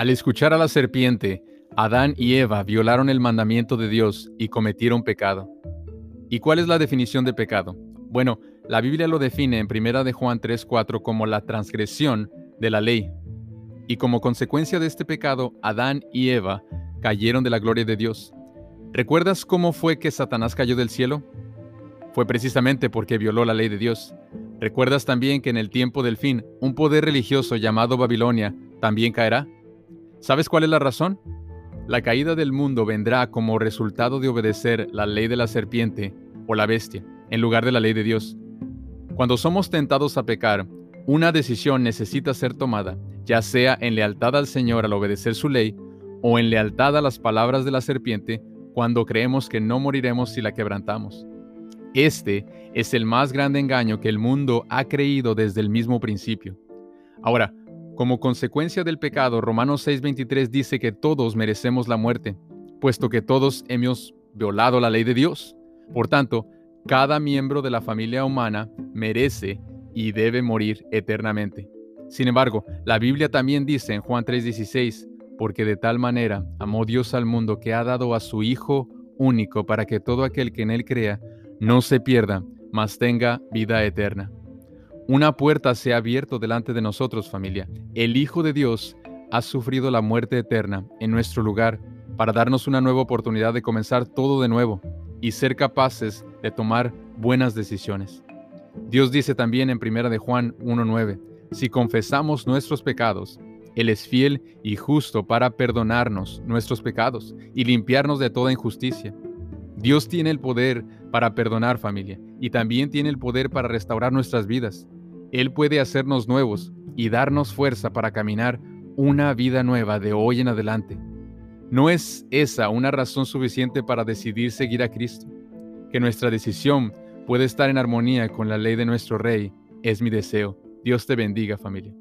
Al escuchar a la serpiente, Adán y Eva violaron el mandamiento de Dios y cometieron pecado. ¿Y cuál es la definición de pecado? Bueno, la Biblia lo define en 1 de Juan 3:4 como la transgresión de la ley. Y como consecuencia de este pecado, Adán y Eva cayeron de la gloria de Dios. ¿Recuerdas cómo fue que Satanás cayó del cielo? Fue precisamente porque violó la ley de Dios. ¿Recuerdas también que en el tiempo del fin, un poder religioso llamado Babilonia también caerá? ¿Sabes cuál es la razón? La caída del mundo vendrá como resultado de obedecer la ley de la serpiente o la bestia, en lugar de la ley de Dios. Cuando somos tentados a pecar, una decisión necesita ser tomada, ya sea en lealtad al Señor al obedecer su ley, o en lealtad a las palabras de la serpiente cuando creemos que no moriremos si la quebrantamos. Este es el más grande engaño que el mundo ha creído desde el mismo principio. Ahora, como consecuencia del pecado, Romanos 6:23 dice que todos merecemos la muerte, puesto que todos hemos violado la ley de Dios. Por tanto, cada miembro de la familia humana merece y debe morir eternamente. Sin embargo, la Biblia también dice en Juan 3:16, porque de tal manera amó Dios al mundo que ha dado a su Hijo único para que todo aquel que en él crea no se pierda, mas tenga vida eterna. Una puerta se ha abierto delante de nosotros, familia. El Hijo de Dios ha sufrido la muerte eterna en nuestro lugar para darnos una nueva oportunidad de comenzar todo de nuevo y ser capaces de tomar buenas decisiones. Dios dice también en 1 de Juan 1:9, si confesamos nuestros pecados, él es fiel y justo para perdonarnos nuestros pecados y limpiarnos de toda injusticia. Dios tiene el poder para perdonar familia y también tiene el poder para restaurar nuestras vidas. Él puede hacernos nuevos y darnos fuerza para caminar una vida nueva de hoy en adelante. ¿No es esa una razón suficiente para decidir seguir a Cristo? Que nuestra decisión puede estar en armonía con la ley de nuestro Rey es mi deseo. Dios te bendiga familia.